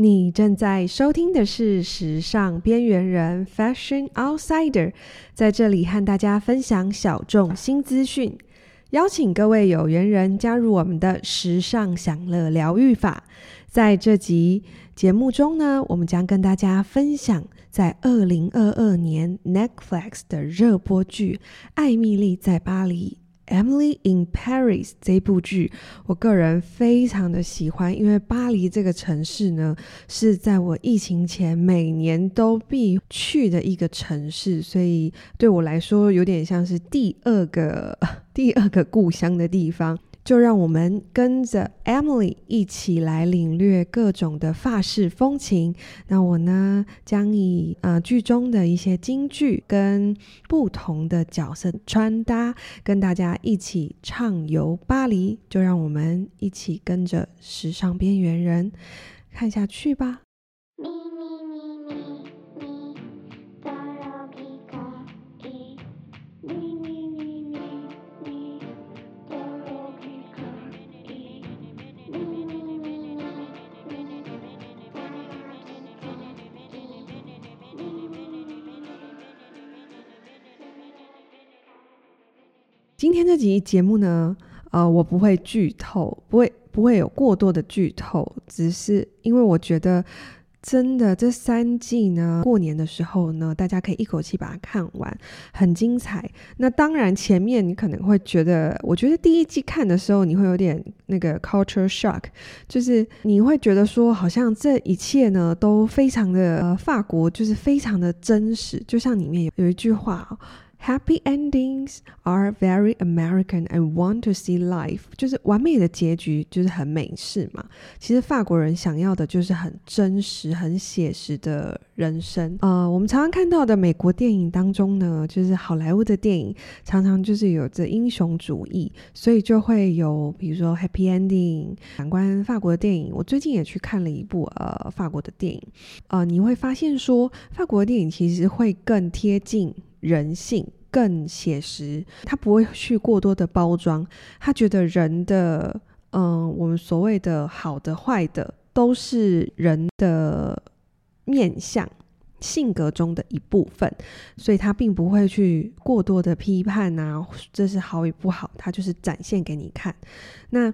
你正在收听的是《时尚边缘人》（Fashion Outsider），在这里和大家分享小众新资讯，邀请各位有缘人加入我们的时尚享乐疗愈法。在这集节目中呢，我们将跟大家分享在二零二二年 Netflix 的热播剧《艾蜜莉在巴黎》。Emily in Paris 这部剧，我个人非常的喜欢，因为巴黎这个城市呢，是在我疫情前每年都必去的一个城市，所以对我来说有点像是第二个 第二个故乡的地方。就让我们跟着 Emily 一起来领略各种的法式风情。那我呢，将以呃剧中的一些金句跟不同的角色穿搭，跟大家一起畅游巴黎。就让我们一起跟着时尚边缘人看下去吧。今天这集节目呢，呃，我不会剧透，不会不会有过多的剧透，只是因为我觉得真的这三季呢，过年的时候呢，大家可以一口气把它看完，很精彩。那当然前面你可能会觉得，我觉得第一季看的时候你会有点那个 culture shock，就是你会觉得说，好像这一切呢都非常的，呃，法国就是非常的真实，就像里面有有一句话。Happy endings are very American and want to see life，就是完美的结局就是很美式嘛。其实法国人想要的就是很真实、很写实的人生。呃，我们常常看到的美国电影当中呢，就是好莱坞的电影常常就是有着英雄主义，所以就会有比如说 Happy ending。反观法国的电影，我最近也去看了一部呃法国的电影，呃，你会发现说法国的电影其实会更贴近。人性更写实，他不会去过多的包装，他觉得人的，嗯、我们所谓的好的、坏的，都是人的面相、性格中的一部分，所以他并不会去过多的批判啊，这是好与不好，他就是展现给你看。那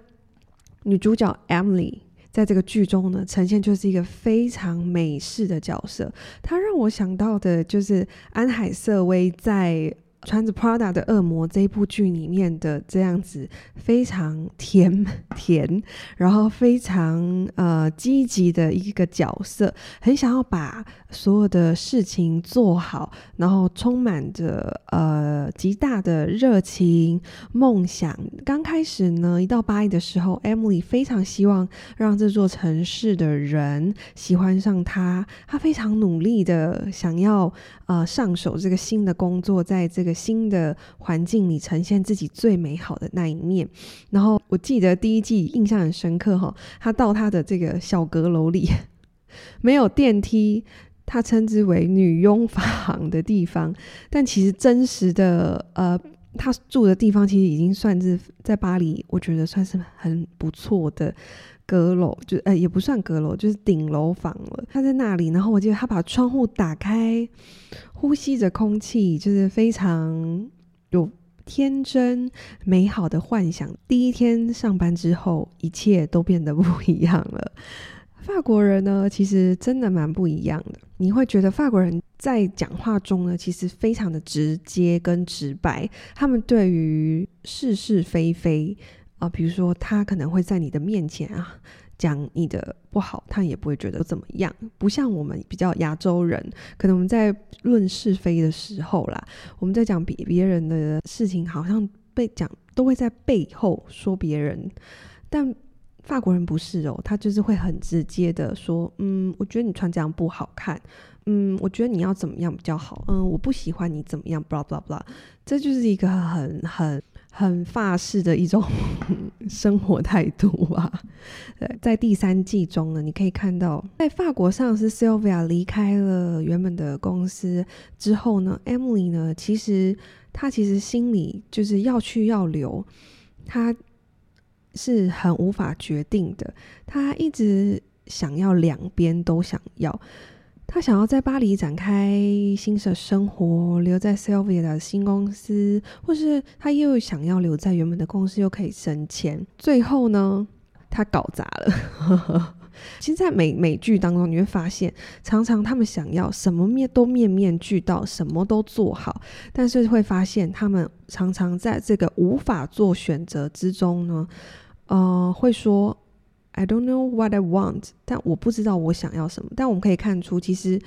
女主角 Emily。在这个剧中呢，呈现就是一个非常美式的角色。他让我想到的就是安海瑟薇在。穿着 Prada 的恶魔这部剧里面的这样子非常甜 甜，然后非常呃积极的一个角色，很想要把所有的事情做好，然后充满着呃极大的热情梦想。刚开始呢，一到巴黎的时候，Emily 非常希望让这座城市的人喜欢上她，她非常努力的想要呃上手这个新的工作，在这个。新的环境里呈现自己最美好的那一面。然后我记得第一季印象很深刻哈，他到他的这个小阁楼里 没有电梯，他称之为女佣房的地方，但其实真实的呃，他住的地方其实已经算是在巴黎，我觉得算是很不错的。阁楼就呃也不算阁楼，就是顶楼房了。他在那里，然后我记得他把窗户打开，呼吸着空气，就是非常有天真美好的幻想。第一天上班之后，一切都变得不一样了。法国人呢，其实真的蛮不一样的。你会觉得法国人在讲话中呢，其实非常的直接跟直白。他们对于是是非非。啊，比如说他可能会在你的面前啊讲你的不好，他也不会觉得怎么样。不像我们比较亚洲人，可能我们在论是非的时候啦，我们在讲别别人的事情，好像被讲都会在背后说别人。但法国人不是哦，他就是会很直接的说，嗯，我觉得你穿这样不好看，嗯，我觉得你要怎么样比较好，嗯，我不喜欢你怎么样，blah blah blah，这就是一个很很。很法式的一种 生活态度吧。对，在第三季中呢，你可以看到，在法国上司 Sylvia 离开了原本的公司之后呢，Emily 呢，其实她其实心里就是要去要留，她是很无法决定的。她一直想要两边都想要。他想要在巴黎展开新的生活，留在 Sylvia 的新公司，或是他又想要留在原本的公司，又可以升迁。最后呢，他搞砸了。其实，在美美剧当中，你会发现，常常他们想要什么面都面面俱到，什么都做好，但是会发现，他们常常在这个无法做选择之中呢，呃，会说。I don't know what I want，但我不知道我想要什么。但我们可以看出，其实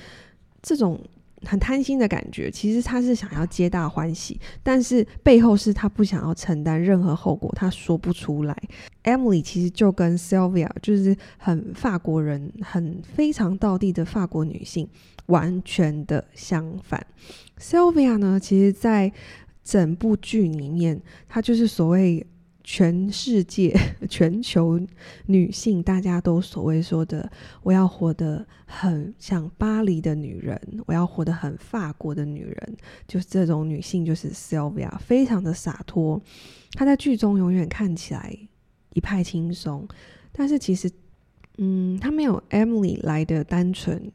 这种很贪心的感觉，其实他是想要皆大欢喜，但是背后是他不想要承担任何后果，他说不出来。Emily 其实就跟 Sylvia 就是很法国人，很非常道地的法国女性，完全的相反。Sylvia 呢，其实在整部剧里面，她就是所谓。全世界、全球女性，大家都所谓说的，我要活得很像巴黎的女人，我要活得很法国的女人，就是这种女性，就是 Sylvia，非常的洒脱。她在剧中永远看起来一派轻松，但是其实，嗯，她没有 Emily 来的单纯，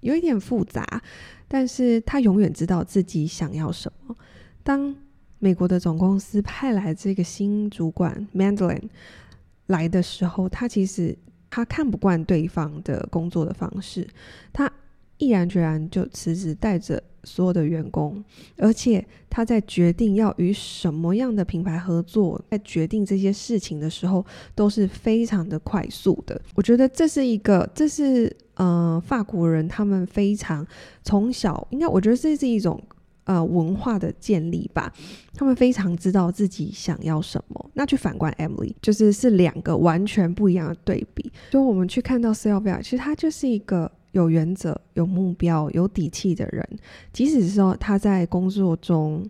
有一点复杂，但是她永远知道自己想要什么。当美国的总公司派来这个新主管 Mandelin 来的时候，他其实他看不惯对方的工作的方式，他毅然决然就辞职，带着所有的员工，而且他在决定要与什么样的品牌合作，在决定这些事情的时候，都是非常的快速的。我觉得这是一个，这是呃法国人他们非常从小应该，我觉得这是一种。呃，文化的建立吧，他们非常知道自己想要什么。那去反观 Emily，就是是两个完全不一样的对比。所以我们去看到 Sylvia，其实他就是一个有原则、有目标、有底气的人。即使是说他在工作中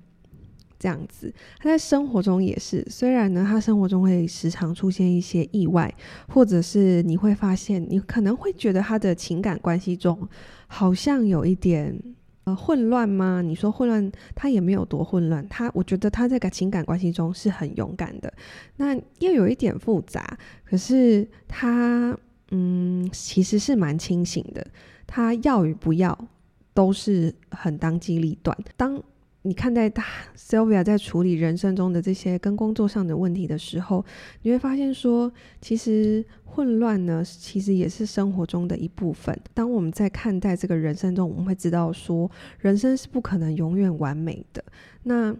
这样子，他在生活中也是。虽然呢，他生活中会时常出现一些意外，或者是你会发现，你可能会觉得他的情感关系中好像有一点。呃，混乱吗？你说混乱，他也没有多混乱。他，我觉得他在感情感关系中是很勇敢的。那又有一点复杂，可是他，嗯，其实是蛮清醒的。他要与不要，都是很当机立断。当你看待他 Sylvia 在处理人生中的这些跟工作上的问题的时候，你会发现说，其实混乱呢，其实也是生活中的一部分。当我们在看待这个人生中，我们会知道说，人生是不可能永远完美的。那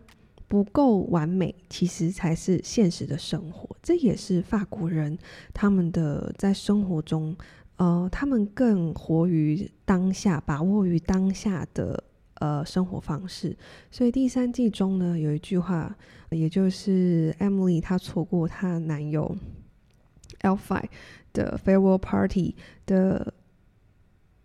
不够完美，其实才是现实的生活。这也是法国人他们的在生活中，呃，他们更活于当下，把握于当下的。呃，生活方式。所以第三季中呢，有一句话，也就是 Emily 她错过她男友 Alfie 的 farewell party 的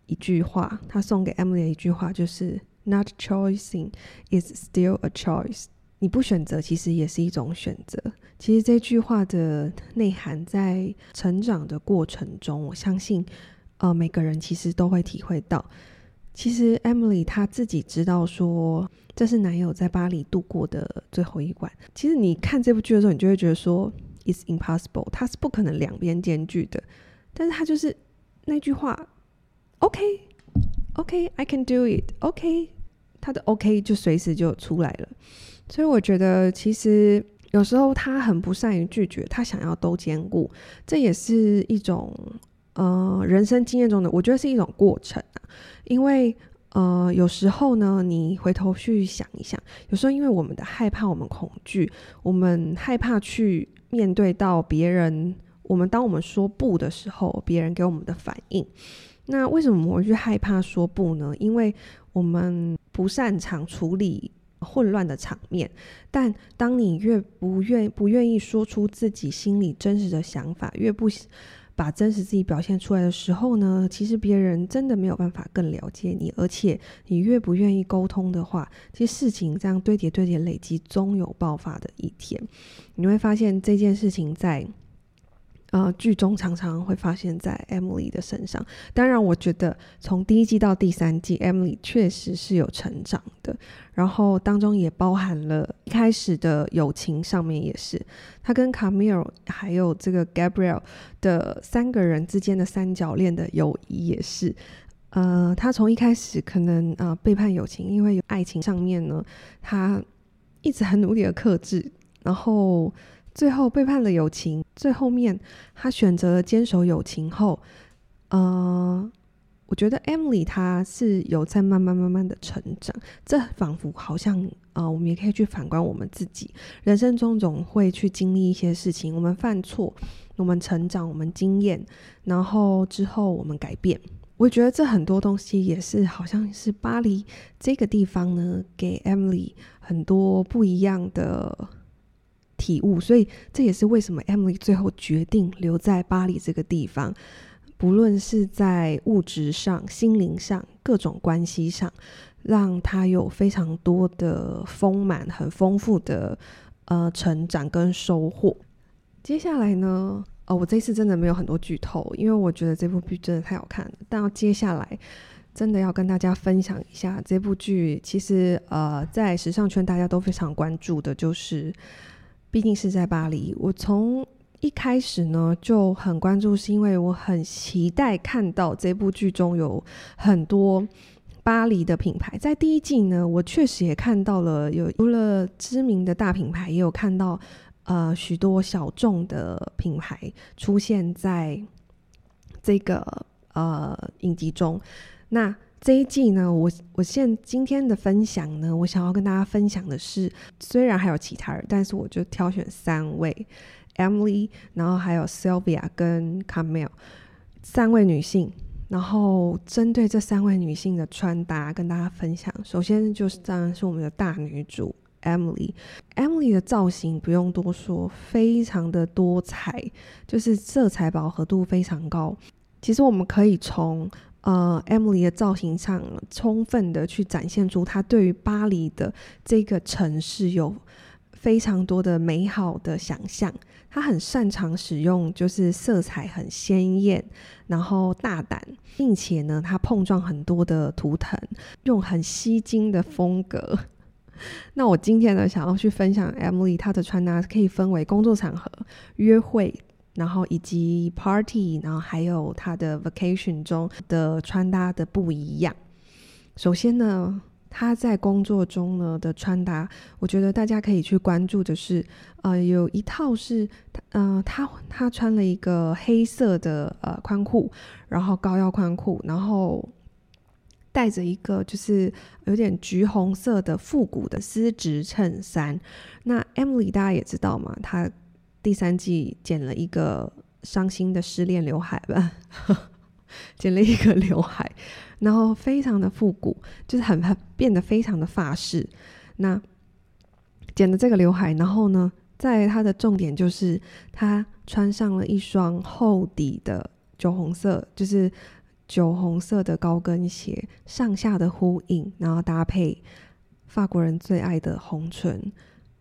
一句话，她送给 Emily 的一句话就是 Not choosing is still a choice。你不选择，其实也是一种选择。其实这句话的内涵，在成长的过程中，我相信，呃，每个人其实都会体会到。其实 Emily 她自己知道说，这是男友在巴黎度过的最后一晚。其实你看这部剧的时候，你就会觉得说，It's impossible，他是不可能两边兼具的。但是他就是那句话，OK，OK，I can do it，OK，他的 OK 就随时就出来了。所以我觉得，其实有时候他很不善于拒绝，他想要都兼顾，这也是一种。呃，人生经验中的，我觉得是一种过程啊。因为呃，有时候呢，你回头去想一想，有时候因为我们的害怕，我们恐惧，我们害怕去面对到别人。我们当我们说不的时候，别人给我们的反应。那为什么我们会去害怕说不呢？因为我们不擅长处理混乱的场面。但当你越不愿不愿意说出自己心里真实的想法，越不。把真实自己表现出来的时候呢，其实别人真的没有办法更了解你，而且你越不愿意沟通的话，其实事情这样堆叠堆叠累积，终有爆发的一天。你会发现这件事情在呃，剧中常常会发现在 Emily 的身上。当然，我觉得从第一季到第三季，Emily 确实是有成长的。然后当中也包含了一开始的友情上面也是，他跟 Camille 还有这个 Gabriel 的三个人之间的三角恋的友谊也是。呃，他从一开始可能呃背叛友情，因为有爱情上面呢，他一直很努力的克制，然后。最后背叛了友情，最后面他选择了坚守友情后，呃，我觉得 Emily 她是有在慢慢慢慢的成长，这仿佛好像呃，我们也可以去反观我们自己，人生中总会去经历一些事情，我们犯错，我们成长，我们经验，然后之后我们改变，我觉得这很多东西也是好像是巴黎这个地方呢，给 Emily 很多不一样的。体悟，所以这也是为什么 Emily 最后决定留在巴黎这个地方，不论是在物质上、心灵上、各种关系上，让她有非常多的丰满、很丰富的呃成长跟收获。接下来呢，哦，我这次真的没有很多剧透，因为我觉得这部剧真的太好看了。但要接下来真的要跟大家分享一下这部剧，其实呃，在时尚圈大家都非常关注的，就是。毕竟是在巴黎，我从一开始呢就很关注，是因为我很期待看到这部剧中有很多巴黎的品牌。在第一季呢，我确实也看到了有除了知名的大品牌，也有看到呃许多小众的品牌出现在这个呃影集中。那这一季呢，我我现今天的分享呢，我想要跟大家分享的是，虽然还有其他人，但是我就挑选三位，Emily，然后还有 Sylvia 跟 Camille 三位女性，然后针对这三位女性的穿搭跟大家分享。首先就是当然是我们的大女主 Emily，Emily 的造型不用多说，非常的多彩，就是色彩饱和度非常高。其实我们可以从呃，Emily 的造型上充分的去展现出她对于巴黎的这个城市有非常多的美好的想象。她很擅长使用就是色彩很鲜艳，然后大胆，并且呢，她碰撞很多的图腾，用很吸睛的风格。那我今天呢，想要去分享 Emily 她的穿搭，可以分为工作场合、约会。然后以及 party，然后还有他的 vacation 中的穿搭的不一样。首先呢，他在工作中呢的穿搭，我觉得大家可以去关注的是，呃，有一套是，呃，他他穿了一个黑色的呃宽裤，然后高腰宽裤，然后带着一个就是有点橘红色的复古的丝质衬衫。那 Emily 大家也知道嘛，她。第三季剪了一个伤心的失恋刘海吧，剪了一个刘海，然后非常的复古，就是很很变得非常的法式。那剪了这个刘海，然后呢，在它的重点就是他穿上了一双厚底的酒红色，就是酒红色的高跟鞋，上下的呼应，然后搭配法国人最爱的红唇。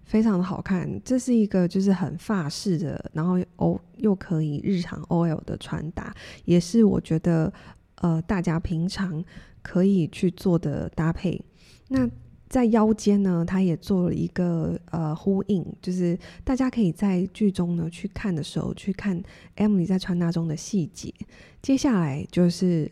非常的好看，这是一个就是很法式的，然后哦又可以日常 OL 的穿搭，也是我觉得呃大家平常可以去做的搭配。那在腰间呢，它也做了一个呃呼应，就是大家可以在剧中呢去看的时候去看 Emily 在穿搭中的细节。接下来就是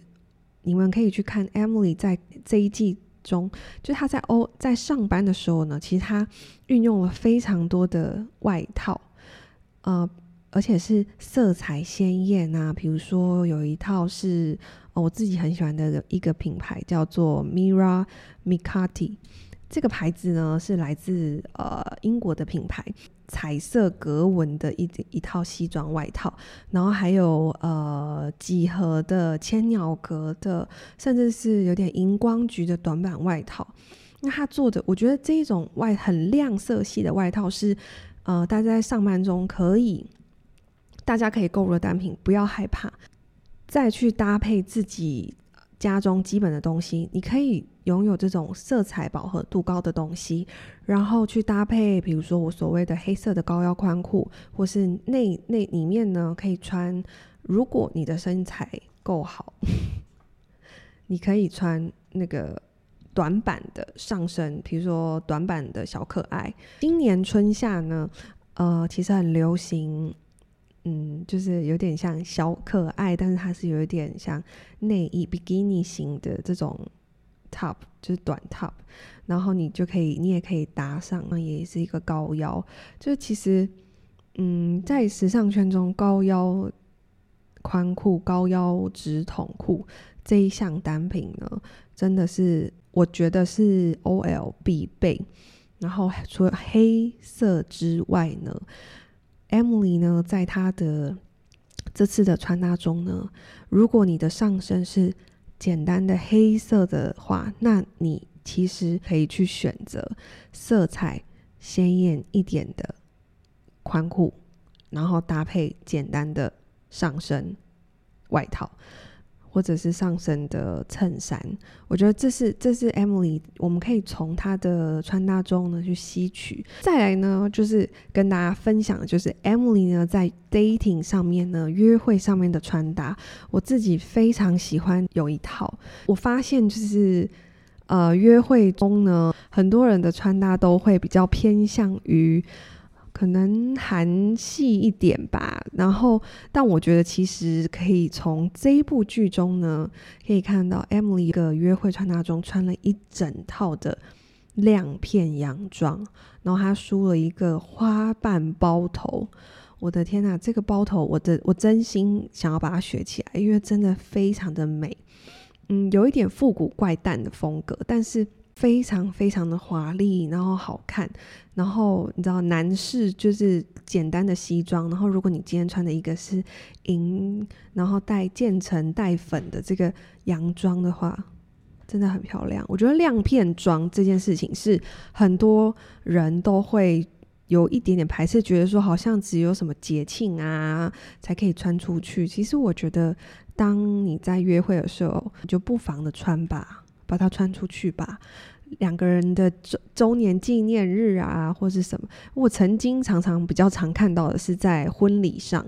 你们可以去看 Emily 在这一季。中，就他在欧在上班的时候呢，其实他运用了非常多的外套，呃，而且是色彩鲜艳啊。比如说有一套是，我自己很喜欢的一个品牌，叫做 Mira Mikati。这个牌子呢是来自呃英国的品牌，彩色格纹的一一套西装外套，然后还有呃几何的千鸟格的，甚至是有点荧光橘的短版外套。那他做的，我觉得这一种外很亮色系的外套是呃大家在上班中可以，大家可以购入的单品，不要害怕，再去搭配自己。家中基本的东西，你可以拥有这种色彩饱和度高的东西，然后去搭配，比如说我所谓的黑色的高腰宽裤，或是内内里面呢可以穿，如果你的身材够好，你可以穿那个短版的上身，比如说短版的小可爱。今年春夏呢，呃，其实很流行。嗯，就是有点像小可爱，但是它是有一点像内衣比基尼型的这种 top，就是短 top，然后你就可以，你也可以搭上，那也是一个高腰。就其实，嗯，在时尚圈中，高腰宽裤、高腰直筒裤这一项单品呢，真的是我觉得是 OL 必备。然后除了黑色之外呢，Emily 呢，在她的这次的穿搭中呢，如果你的上身是简单的黑色的话，那你其实可以去选择色彩鲜艳一点的宽裤，然后搭配简单的上身外套。或者是上身的衬衫，我觉得这是这是 Emily，我们可以从她的穿搭中呢去吸取。再来呢，就是跟大家分享的就是 Emily 呢在 dating 上面呢，约会上面的穿搭，我自己非常喜欢有一套。我发现就是呃约会中呢，很多人的穿搭都会比较偏向于。可能韩系一点吧，然后，但我觉得其实可以从这一部剧中呢，可以看到 Emily 一个约会穿搭中穿了一整套的亮片洋装，然后她梳了一个花瓣包头。我的天呐，这个包头，我的我真心想要把它学起来，因为真的非常的美，嗯，有一点复古怪诞的风格，但是。非常非常的华丽，然后好看，然后你知道男士就是简单的西装，然后如果你今天穿的一个是银，然后带渐层带粉的这个洋装的话，真的很漂亮。我觉得亮片装这件事情是很多人都会有一点点排斥，觉得说好像只有什么节庆啊才可以穿出去。其实我觉得，当你在约会的时候，你就不妨的穿吧。把它穿出去吧，两个人的周周年纪念日啊，或是什么。我曾经常常比较常看到的是在婚礼上，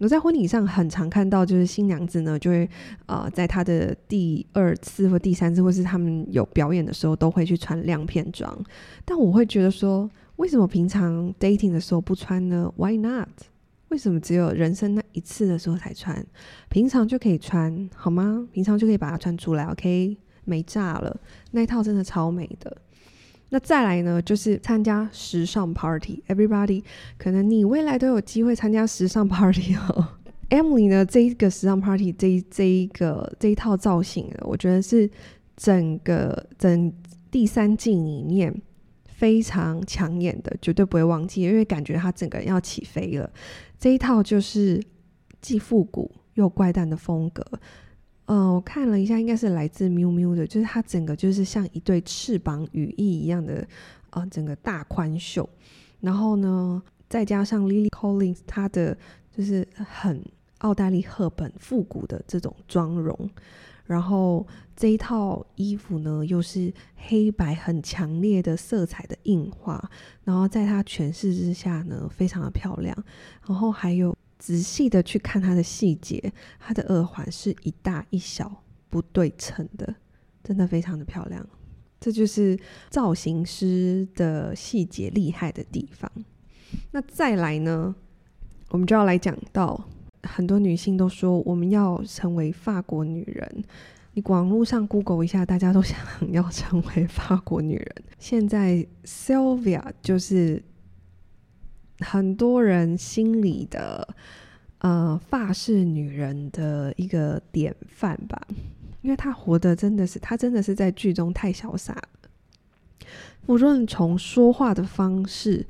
我在婚礼上很常看到，就是新娘子呢就会呃，在她的第二次或第三次，或是他们有表演的时候，都会去穿亮片装。但我会觉得说，为什么平常 dating 的时候不穿呢？Why not？为什么只有人生那一次的时候才穿？平常就可以穿好吗？平常就可以把它穿出来，OK？美炸了，那套真的超美的。那再来呢，就是参加时尚 party。Everybody，可能你未来都有机会参加时尚 party 哦。Emily 呢，这一个时尚 party，这一这一个这一套造型，我觉得是整个整第三季里面非常抢眼的，绝对不会忘记，因为感觉它整个人要起飞了。这一套就是既复古又怪诞的风格。嗯、我看了一下，应该是来自 Miu Miu 的，就是它整个就是像一对翅膀羽翼一样的，啊、整个大宽袖，然后呢，再加上 Lily Collins 它的就是很奥黛丽赫本复古的这种妆容，然后这一套衣服呢又是黑白很强烈的色彩的印花，然后在它诠释之下呢，非常的漂亮，然后还有。仔细的去看它的细节，它的耳环是一大一小不对称的，真的非常的漂亮。这就是造型师的细节厉害的地方。那再来呢，我们就要来讲到很多女性都说我们要成为法国女人。你网络上 Google 一下，大家都想 要成为法国女人。现在 Sylvia 就是。很多人心里的呃法式女人的一个典范吧，因为她活得真的是，她真的是在剧中太潇洒了。无论从说话的方式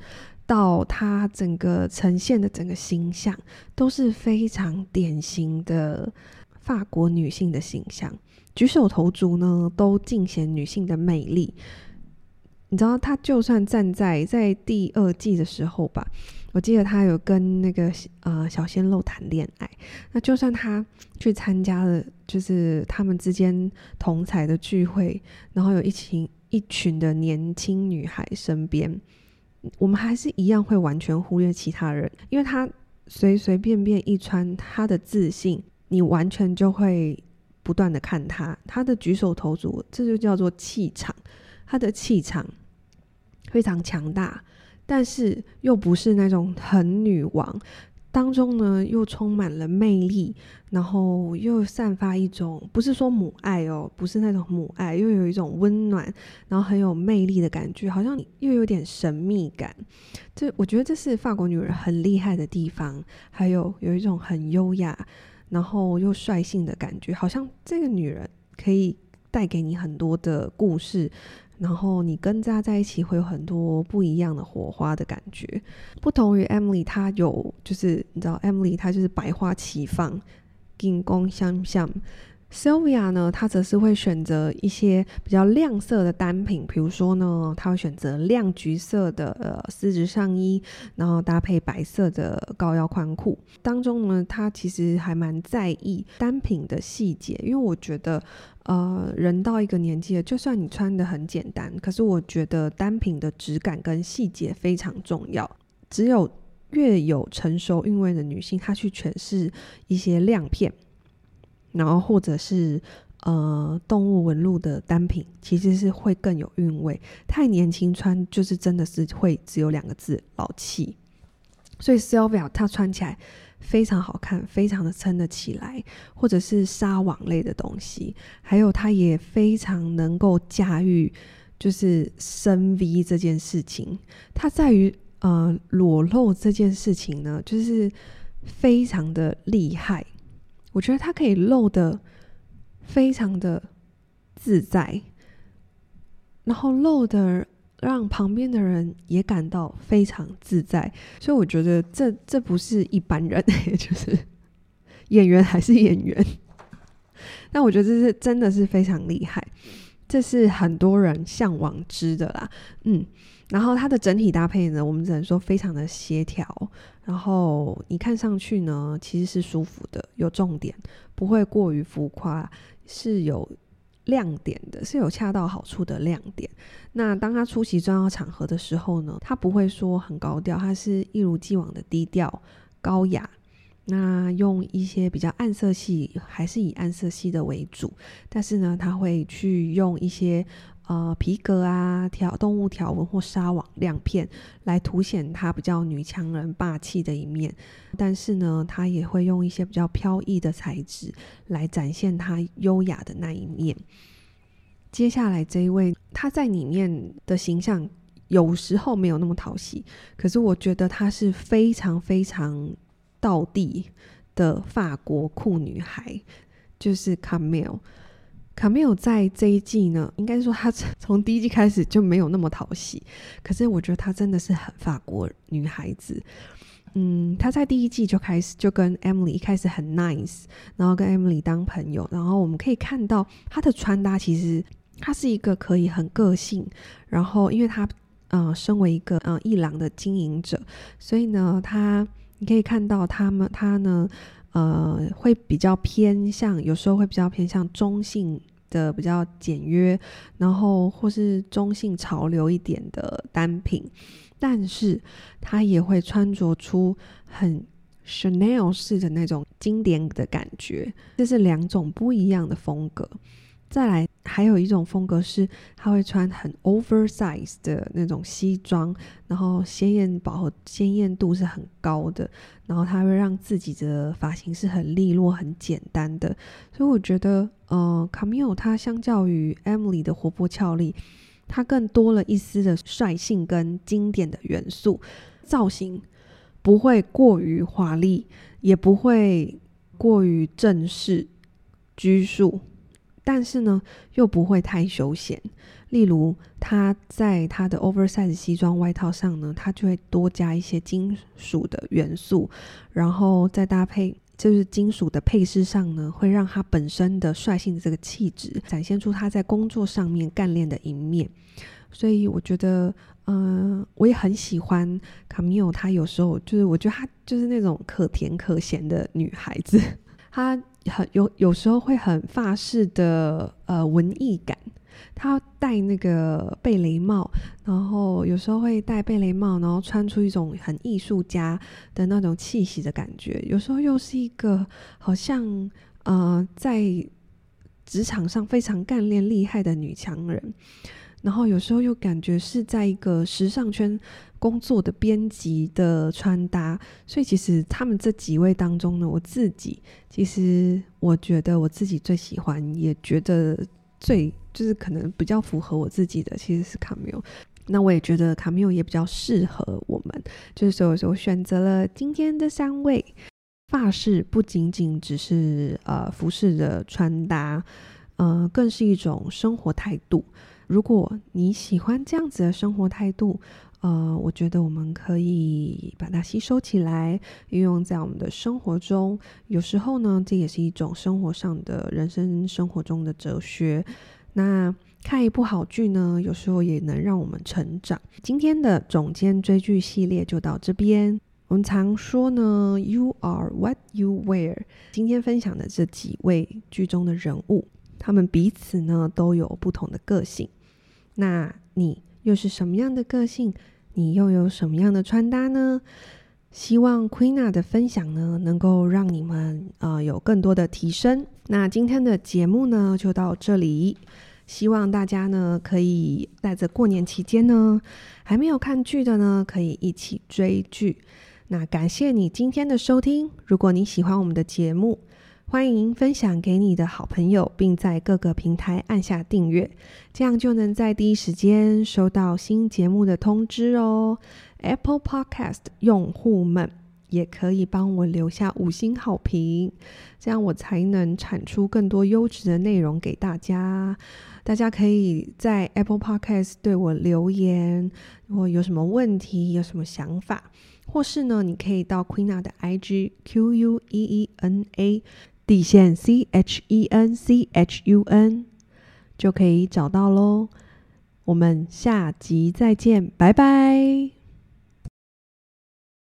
到她整个呈现的整个形象，都是非常典型的法国女性的形象，举手投足呢都尽显女性的魅力。你知道，他就算站在在第二季的时候吧，我记得他有跟那个呃小鲜肉谈恋爱。那就算他去参加了，就是他们之间同台的聚会，然后有一群一群的年轻女孩身边，我们还是一样会完全忽略其他人，因为他随随便便一穿，他的自信，你完全就会不断的看他，他的举手投足，这就叫做气场，他的气场。非常强大，但是又不是那种很女王，当中呢又充满了魅力，然后又散发一种不是说母爱哦，不是那种母爱，又有一种温暖，然后很有魅力的感觉，好像又有点神秘感。这我觉得这是法国女人很厉害的地方，还有有一种很优雅，然后又率性的感觉，好像这个女人可以带给你很多的故事。然后你跟他在一起会有很多不一样的火花的感觉，不同于 Emily，她有就是你知道 Emily 她就是百花齐放，金光相向。Sylvia 呢，她则是会选择一些比较亮色的单品，比如说呢，她会选择亮橘色的呃丝质上衣，然后搭配白色的高腰宽裤。当中呢，她其实还蛮在意单品的细节，因为我觉得，呃，人到一个年纪了，就算你穿得很简单，可是我觉得单品的质感跟细节非常重要。只有越有成熟韵味的女性，她去诠释一些亮片。然后或者是呃动物纹路的单品，其实是会更有韵味。太年轻穿就是真的是会只有两个字老气。所以 Sylvia 她穿起来非常好看，非常的撑得起来，或者是纱网类的东西。还有它也非常能够驾驭，就是深 V 这件事情。它在于呃裸露这件事情呢，就是非常的厉害。我觉得他可以露得非常的自在，然后露的让旁边的人也感到非常自在，所以我觉得这这不是一般人，就是演员还是演员。但我觉得这是真的是非常厉害，这是很多人向往之的啦，嗯。然后它的整体搭配呢，我们只能说非常的协调。然后你看上去呢，其实是舒服的，有重点，不会过于浮夸，是有亮点的，是有恰到好处的亮点。那当他出席重要场合的时候呢，他不会说很高调，他是一如既往的低调高雅。那用一些比较暗色系，还是以暗色系的为主，但是呢，他会去用一些。呃，皮革啊，条动物条纹或纱网亮片，来凸显她比较女强人霸气的一面。但是呢，她也会用一些比较飘逸的材质来展现她优雅的那一面。接下来这一位，她在里面的形象有时候没有那么讨喜，可是我觉得她是非常非常道地的法国酷女孩，就是 Camille。卡梅尔在这一季呢，应该说她从第一季开始就没有那么讨喜，可是我觉得她真的是很法国女孩子。嗯，她在第一季就开始就跟 Emily 一开始很 nice，然后跟 Emily 当朋友，然后我们可以看到她的穿搭，其实她是一个可以很个性，然后因为她呃身为一个呃艺廊的经营者，所以呢，她你可以看到他们她呢。呃，会比较偏向，有时候会比较偏向中性的，比较简约，然后或是中性潮流一点的单品，但是它也会穿着出很 Chanel 式的那种经典的感觉，这是两种不一样的风格。再来，还有一种风格是，他会穿很 oversize 的那种西装，然后鲜艳饱和鲜艳度是很高的，然后他会让自己的发型是很利落、很简单的。所以我觉得，呃，Camille 他相较于 Emily 的活泼俏丽，他更多了一丝的率性跟经典的元素，造型不会过于华丽，也不会过于正式拘束。但是呢，又不会太休闲。例如，他在他的 oversize 西装外套上呢，他就会多加一些金属的元素，然后再搭配就是金属的配饰上呢，会让他本身的率性的这个气质展现出他在工作上面干练的一面。所以我觉得，嗯、我也很喜欢卡米欧。她有时候就是，我觉得她就是那种可甜可咸的女孩子。她很有有时候会很法式的呃文艺感。她戴那个贝雷帽，然后有时候会戴贝雷帽，然后穿出一种很艺术家的那种气息的感觉。有时候又是一个好像呃在职场上非常干练厉害的女强人。然后有时候又感觉是在一个时尚圈工作的编辑的穿搭，所以其实他们这几位当中呢，我自己其实我觉得我自己最喜欢，也觉得最就是可能比较符合我自己的，其实是卡缪。那我也觉得卡缪也比较适合我们，就是所以说我选择了今天的三位。发饰不仅仅只是呃服饰的穿搭，呃，更是一种生活态度。如果你喜欢这样子的生活态度，呃，我觉得我们可以把它吸收起来，运用在我们的生活中。有时候呢，这也是一种生活上的人生生活中的哲学。那看一部好剧呢，有时候也能让我们成长。今天的总监追剧系列就到这边。我们常说呢，You are what you wear。今天分享的这几位剧中的人物，他们彼此呢都有不同的个性。那你又是什么样的个性？你又有什么样的穿搭呢？希望 Queena 的分享呢，能够让你们呃有更多的提升。那今天的节目呢，就到这里。希望大家呢，可以在这过年期间呢，还没有看剧的呢，可以一起追剧。那感谢你今天的收听。如果你喜欢我们的节目，欢迎分享给你的好朋友，并在各个平台按下订阅，这样就能在第一时间收到新节目的通知哦。Apple Podcast 用户们也可以帮我留下五星好评，这样我才能产出更多优质的内容给大家。大家可以在 Apple Podcast 对我留言，如果有什么问题、有什么想法，或是呢，你可以到 Queena 的 IG Q U E E N A。地线 C H E N C H U N 就可以找到喽。我们下集再见，拜拜。